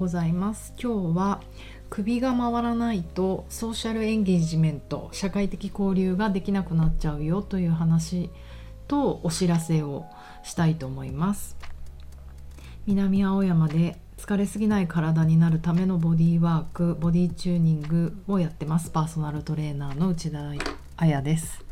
ございます。今日は首が回らないとソーシャルエンゲージメント社会的交流ができなくなっちゃうよという話とお知らせをしたいと思います。南青山で疲れすぎない体になるためのボディーワークボディチューニングをやってます。パーソナルトレーナーの内田彩です。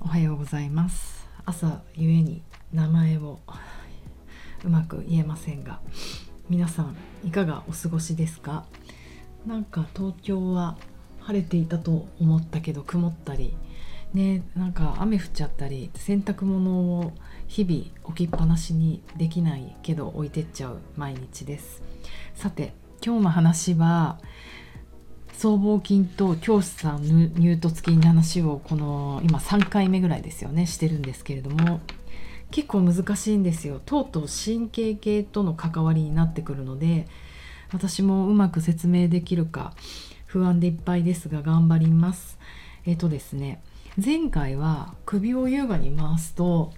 おはようございます。朝ゆえに名前をうまく言えませんが。皆さんいかがお過ごしですか？なんか東京は晴れていたと思ったけど曇ったり。ねなんか雨降っちゃったり洗濯物を日々置きっぱなしにできないけど置いてっちゃう毎日です。さて今日の話は僧帽筋と教師さん乳突筋の話をこの今3回目ぐらいですよねしてるんですけれども。結構難しいんですよ。とうとう神経系との関わりになってくるので私もうまく説明できるか不安でいっぱいですが頑張ります。えっ、とですね前回は首を優雅に回すと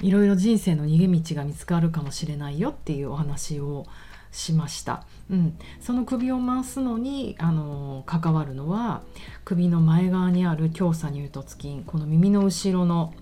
いろいろ人生の逃げ道が見つかるかもしれないよっていうお話をしました、うん、その首を回すのにあの関わるのは首の前側にある強鎖乳突筋この耳の後ろの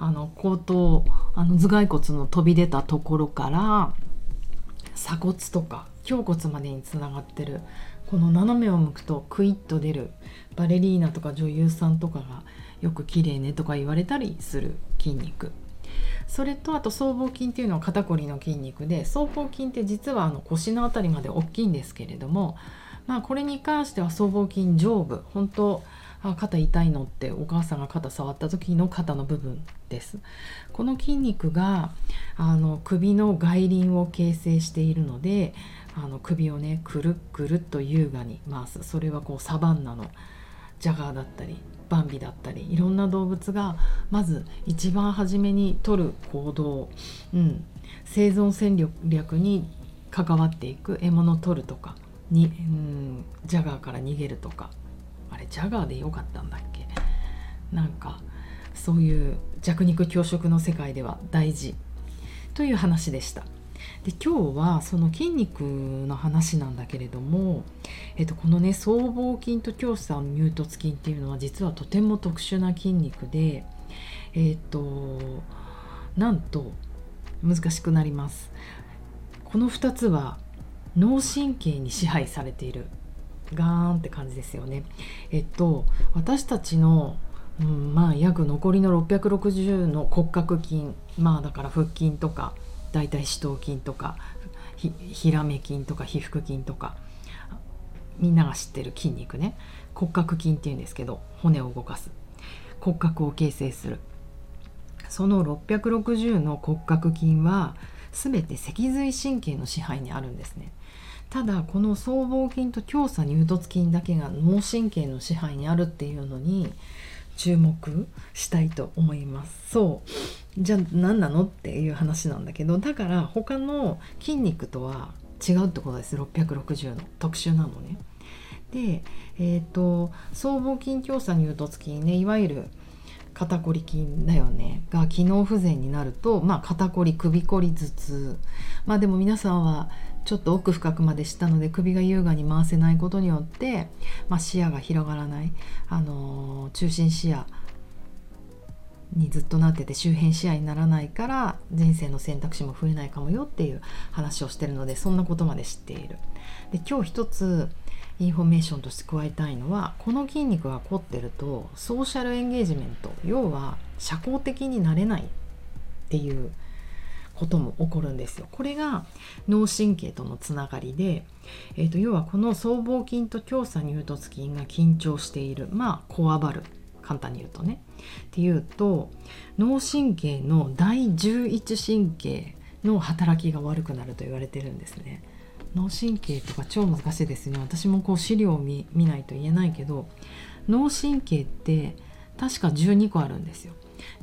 あの後頭あの頭蓋骨の飛び出たところから鎖骨とか胸骨までにつながってるこの斜めを向くとクイッと出るバレリーナとか女優さんとかがよく綺麗ねとか言われたりする筋肉。それとあと僧帽筋っていうのは肩こりの筋肉で僧帽筋って実はあの腰の辺りまで大きいんですけれどもまあこれに関しては僧帽筋上部本当あ肩痛いのってお母さんが肩触った時の肩の部分です。この筋肉があの首の外輪を形成しているのであの首をねくるっくるっと優雅に回す。それはこうサバンナのジャガーだったりバンビだったりいろんな動物がまず一番初めに取る行動、うん、生存戦略に関わっていく。獲物を取るとかに、うん、ジャガーから逃げるとか。あれジャガーでよかったんだっけ？なんかそういう弱肉強食の世界では大事という話でした。で今日はその筋肉の話なんだけれども、えっと、このね僧帽筋と胸鎖乳突筋っていうのは実はとても特殊な筋肉でえっとなんと難しくなりますこの2つは脳神経に支配されているガーンって感じですよね。えっと私たちの、うん、まあ約残りの660の骨格筋まあだから腹筋とか大腿四頭筋とかひらめ筋とか皮腹筋とかみんなが知ってる筋肉ね。骨格筋っていうんですけど骨を動かす。骨格を形成する。その660の骨格筋は全て脊髄神経の支配にあるんですね。ただこの僧帽筋と強鎖乳突筋だけが脳神経の支配にあるっていうのに注目したいと思います。そう。じゃあ何なのっていう話なんだけどだから他の筋肉とは違うってことです。660の。特殊なのね。でえっ、ー、と僧帽筋強鎖乳突筋ねいわゆる肩こり筋だよね。が機能不全になると、まあ、肩こり首こり頭痛。まあでも皆さんはちょっと奥深くまでしたので首が優雅に回せないことによって、まあ、視野が広がらない、あのー、中心視野にずっとなってて周辺視野にならないから人生の選択肢も増えないかもよっていう話をしてるのでそんなことまで知っている。で今日一つインフォメーションとして加えたいのはこの筋肉が凝ってるとソーシャルエンゲージメント要は社交的になれないっていうことも起こるんですよ。これが脳神経とのつながりで、えーと、要はこの僧帽筋と胸鎖乳突筋が緊張しているまあこわばる簡単に言うとね。っていうと脳神経の第11神経の働きが悪くなると言われてるんですね。脳神経とか超難しいですね私もこう資料を見ないと言えないけど脳神経って確か12個あるんですよ。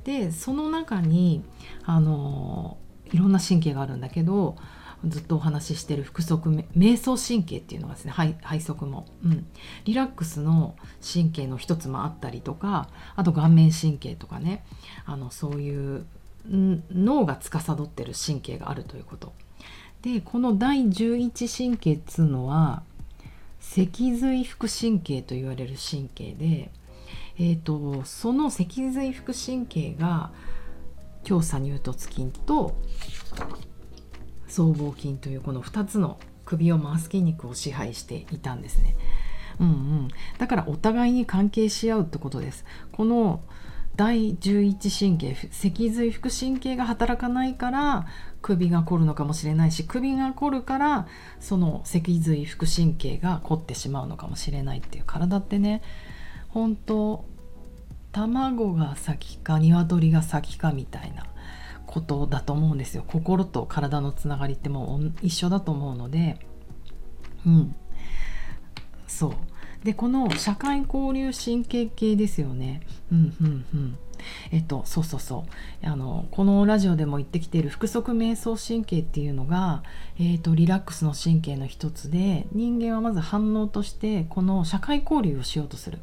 でその中にあのいろんな神経があるんだけどずっとお話ししてる腹側瞑想神経っていうのがですね背側も、うん、リラックスの神経の一つもあったりとかあと顔面神経とかね。あのそういう脳が司ってる神経があるということ。でこの第11神経っつうのは脊髄副神経と言われる神経で、えーと、その脊髄副神経が強鎖乳突筋と僧帽筋というこの2つの首を回す筋肉を支配していたんですね。うんうん、だからお互いに関係し合うってことです。この第11神経脊髄副神経が働かないから首が凝るのかもしれないし首が凝るからその脊髄副神経が凝ってしまうのかもしれないっていう体ってね本当卵が先か鶏が先かみたいなことだと思うんですよ。心と体のつながりってもう一緒だと思うので。うん。そう。でこの社会交流神経系ですよね。うんうんうん。えっとそうそうそう。あのこのラジオでも言ってきている腹側瞑想神経っていうのが、えっと、リラックスの神経の一つで人間はまず反応としてこの社会交流をしようとする。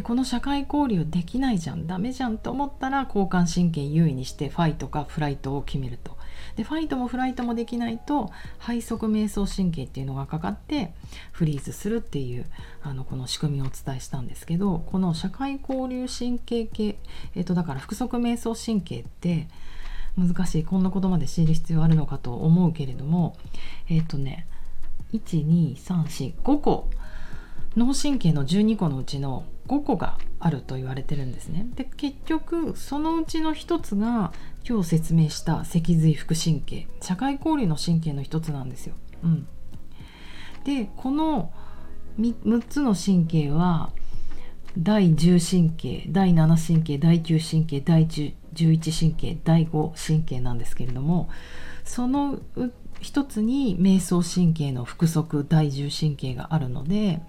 でこの社会交流できないじゃんダメじゃんと思ったら交感神経優位にしてファイトかフライトを決めると。でファイトもフライトもできないと背側瞑想神経っていうのがかかってフリーズするっていうあのこの仕組みをお伝えしたんですけどこの社会交流神経系、えっと、だから腹側瞑想神経って難しいこんなことまで知る必要あるのかと思うけれどもえっ、とね12345個脳神経の12個のうちの5個があると言われてるんですね。で結局そのうちの1つが今日説明した脊髄副神経社会交流の神経の1つなんですよ。うん、でこの 3, 6つの神経は第10神経第7神経第9神経第11神経第5神経なんですけれどもその一つに瞑想神経の腹側第10神経があるので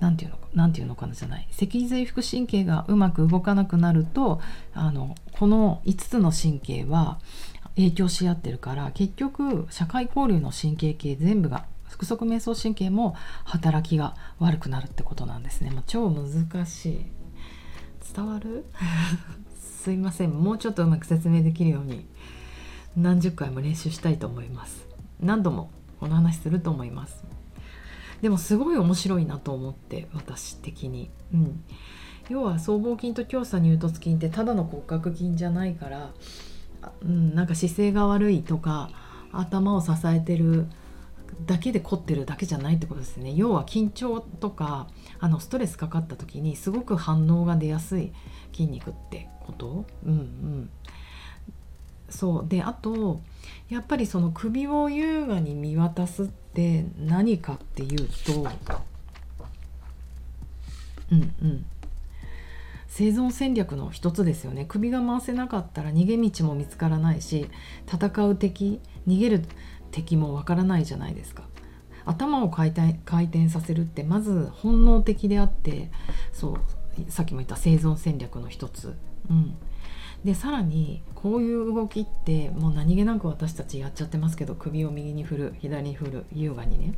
何て言うのなんていうのかなじゃない。脊髄副神経がうまく動かなくなるとあのこの5つの神経は影響し合ってるから結局社会交流の神経系全部が腹側瞑想神経も働きが悪くなるってことなんですね。もう超難しい。伝わる？すいません。もうちょっとうまく説明できるように何十回も練習したいと思います。何度もこの話すると思います。でもすごい面白いなと思って私的に、うん、要は僧帽筋と強鎖乳突筋ってただの骨格筋じゃないから、うん、なんか姿勢が悪いとか頭を支えてるだけで凝ってるだけじゃないってことですね。要は緊張とかあのストレスかかった時にすごく反応が出やすい筋肉ってこと？うんうん。そう。であとやっぱりその首を優雅に見渡すって何かっていうとうんうん。生存戦略の一つですよね。首が回せなかったら逃げ道も見つからないし戦う敵逃げる敵もわからないじゃないですか。頭を回転回転させるってまず本能的であってそうさっきも言った生存戦略の一つ、うん、でさらにこういう動きってもう何気なく私たちやっちゃってますけど首を右に振る左に振る優雅にね。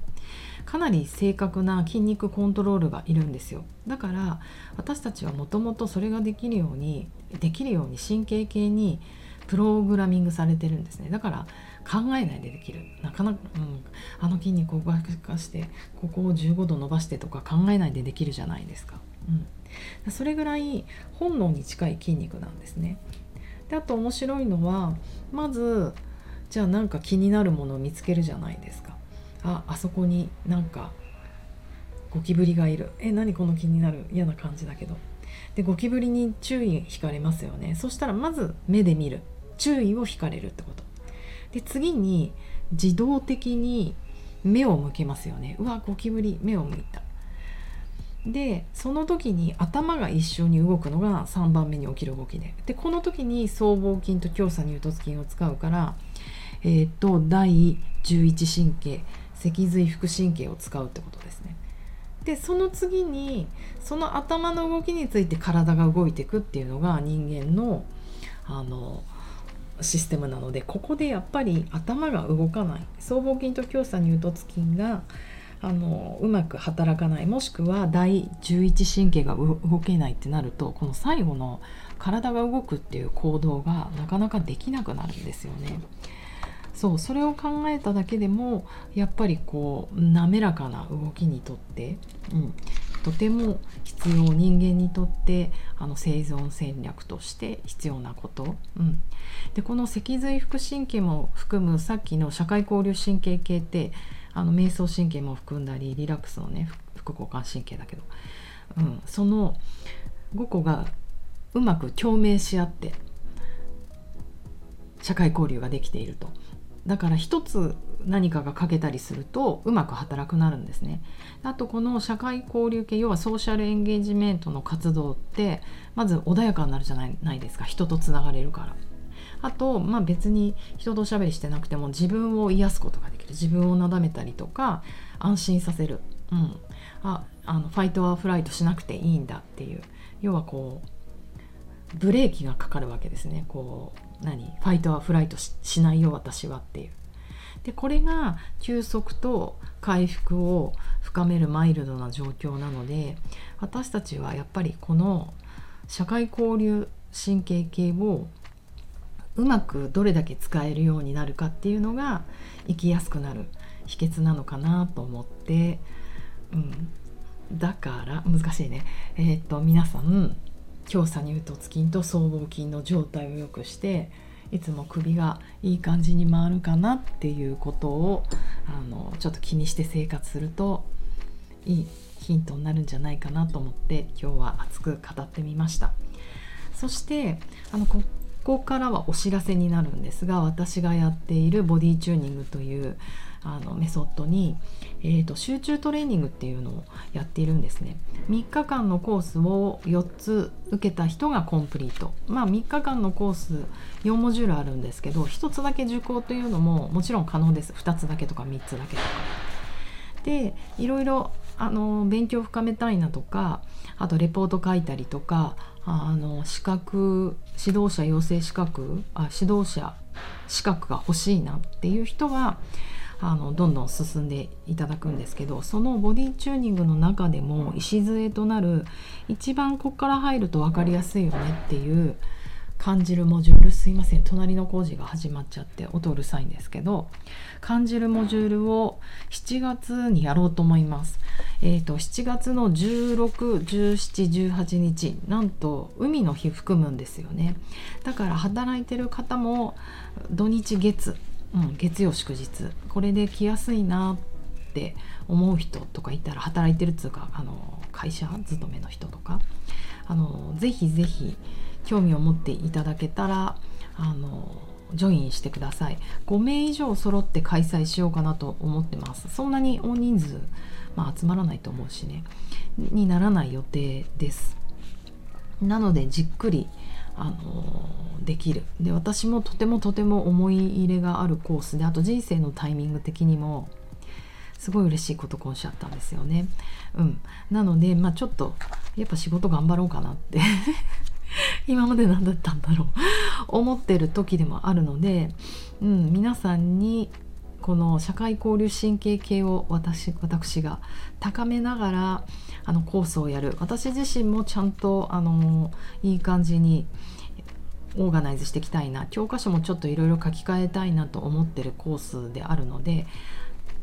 かなり正確な筋肉コントロールがいるんですよ。だから私たちはもともとそれができるようにできるように神経系にプログラミングされてるんですね。だから考えないでできる。なかなか、うん、あの筋肉を動かしてここを15度伸ばしてとか考えないでできるじゃないですか、うん、それぐらい本能に近い筋肉なんですね。であと面白いのはまずじゃあなんか気になるものを見つけるじゃないですか。ああそこになんかゴキブリがいる。え何この気になる？嫌な感じだけど。でゴキブリに注意引かれますよね。そしたらまず目で見る。注意を引かれるってこと。で次に自動的に目を向けますよね。うわゴキブリ目を向いた。でその時に頭が一緒に動くのが3番目に起きる動きで。でこの時に僧帽筋と強鎖乳突筋を使うからえー、っと第11神経脊髄副神経を使うってことですね。でその次にその頭の動きについて体が動いていくっていうのが人間のあのシステムなのでここでやっぱり頭が動かない。僧帽筋と強鎖乳突筋があのうまく働かない。もしくは第11神経が動けないってなるとこの最後の体が動くっていう行動がなかなかできなくなるんですよね。そうそれを考えただけでもやっぱりこう滑らかな動きにとって、うん、とても必要人間にとってあの生存戦略として必要なこと、うん、でこの脊髄副神経も含むさっきの社会交流神経系ってあの瞑想神経も含んだりリラックスのね副交感神経だけど、うん、その5個がうまく共鳴し合って社会交流ができていると。だから一つ何かが欠けたりするとうまく働くなるんですね。あとこの社会交流系要はソーシャルエンゲージメントの活動ってまず穏やかになるじゃないないですか。人とつながれるから。あと、まあ、別に人とおしゃべりしてなくても自分を癒すことができる。自分をなだめたりとか安心させる、うん、ああのファイトはフライトしなくていいんだっていう。要はこうブレーキがかかるわけですね。こう何？ファイトはフライトしないよ私はっていう。でこれが休息と回復を深めるマイルドな状況なので私たちはやっぱりこの社会交流神経系をうまくどれだけ使えるようになるかっていうのが生きやすくなる秘訣なのかなと思って、うん、だから難しいね。えー、っと皆さん強鎖乳突筋と僧帽筋の状態を良くしていつも首がいい感じに回るかなっていうことをあのちょっと気にして生活するといいヒントになるんじゃないかなと思って今日は熱く語ってみました。そしてあのここからはお知らせになるんですが私がやっているボディチューニングというあのメソッドに、えーと、集中トレーニングっていうのをやっているんですね。3日間のコースを4つ受けた人がコンプリート。まあ3日間のコース4モジュールあるんですけど1つだけ受講というのももちろん可能です。2つだけとか3つだけとか。でいろいろあの勉強深めたいなとかあとレポート書いたりとかあの資格指導者養成資格あ指導者資格が欲しいなっていう人はあのどんどん進んでいただくんですけどそのボディチューニングの中でも礎となる一番ここから入ると分かりやすいよねっていう感じるモジュールすいません隣の工事が始まっちゃって音うるさいんですけど感じるモジュールを7月にやろうと思います。えーと、7月の161718日なんと海の日含むんですよねだから働いてる方も土日月うん、月曜祝日。これで来やすいなって思う人とかいたら働いてるっつうかあの会社勤めの人とか。あのぜひぜひ興味を持っていただけたらあのジョインしてください。5名以上揃って開催しようかなと思ってます。そんなに大人数、まあ、集まらないと思うしね。にならない予定です。なのでじっくりあのできる。で私もとてもとても思い入れがあるコースであと人生のタイミング的にもすごい嬉しいことがおっしゃったんですよね。うん、なので、まあ、ちょっとやっぱ仕事頑張ろうかなって 今まで何だったんだろう。思ってる時でもあるので、うん、皆さんにこの社会交流神経系を私私が高めながらあのコースをやる。私自身もちゃんとあのいい感じにオーガナイズしていきたいな。教科書もちょっといろいろ書き換えたいなと思ってるコースであるので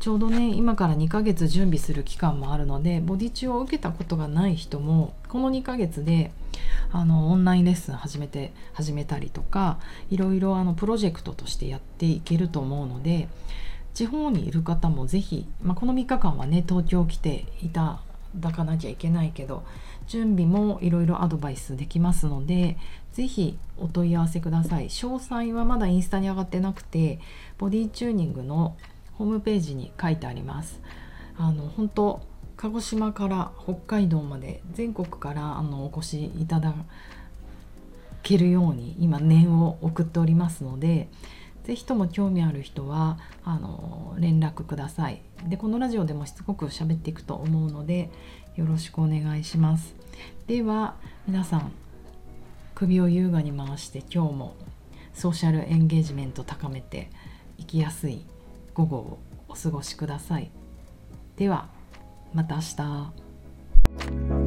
ちょうどね今から2ヶ月準備する期間もあるのでボディチュを受けたことがない人もこの2ヶ月であのオンラインレッスン始めて始めたりとかいろいろあのプロジェクトとしてやっていけると思うので地方にいる方も是非、まあ、この3日間はね東京来ていただかなきゃいけないけど準備もいろいろアドバイスできますので是非お問い合わせください。詳細はまだインスタに上がってなくてボディチューニングのホームページに書いてあります。あの本当鹿児島から北海道まで全国からあのお越しいただけるように今念を送っておりますので是非とも興味ある人はあの連絡ください。でこのラジオでもしつこく喋っていくと思うのでよろしくお願いします。では皆さん首を優雅に回して今日もソーシャルエンゲージメント高めて生きやすい午後をお過ごしください。ではまた明日。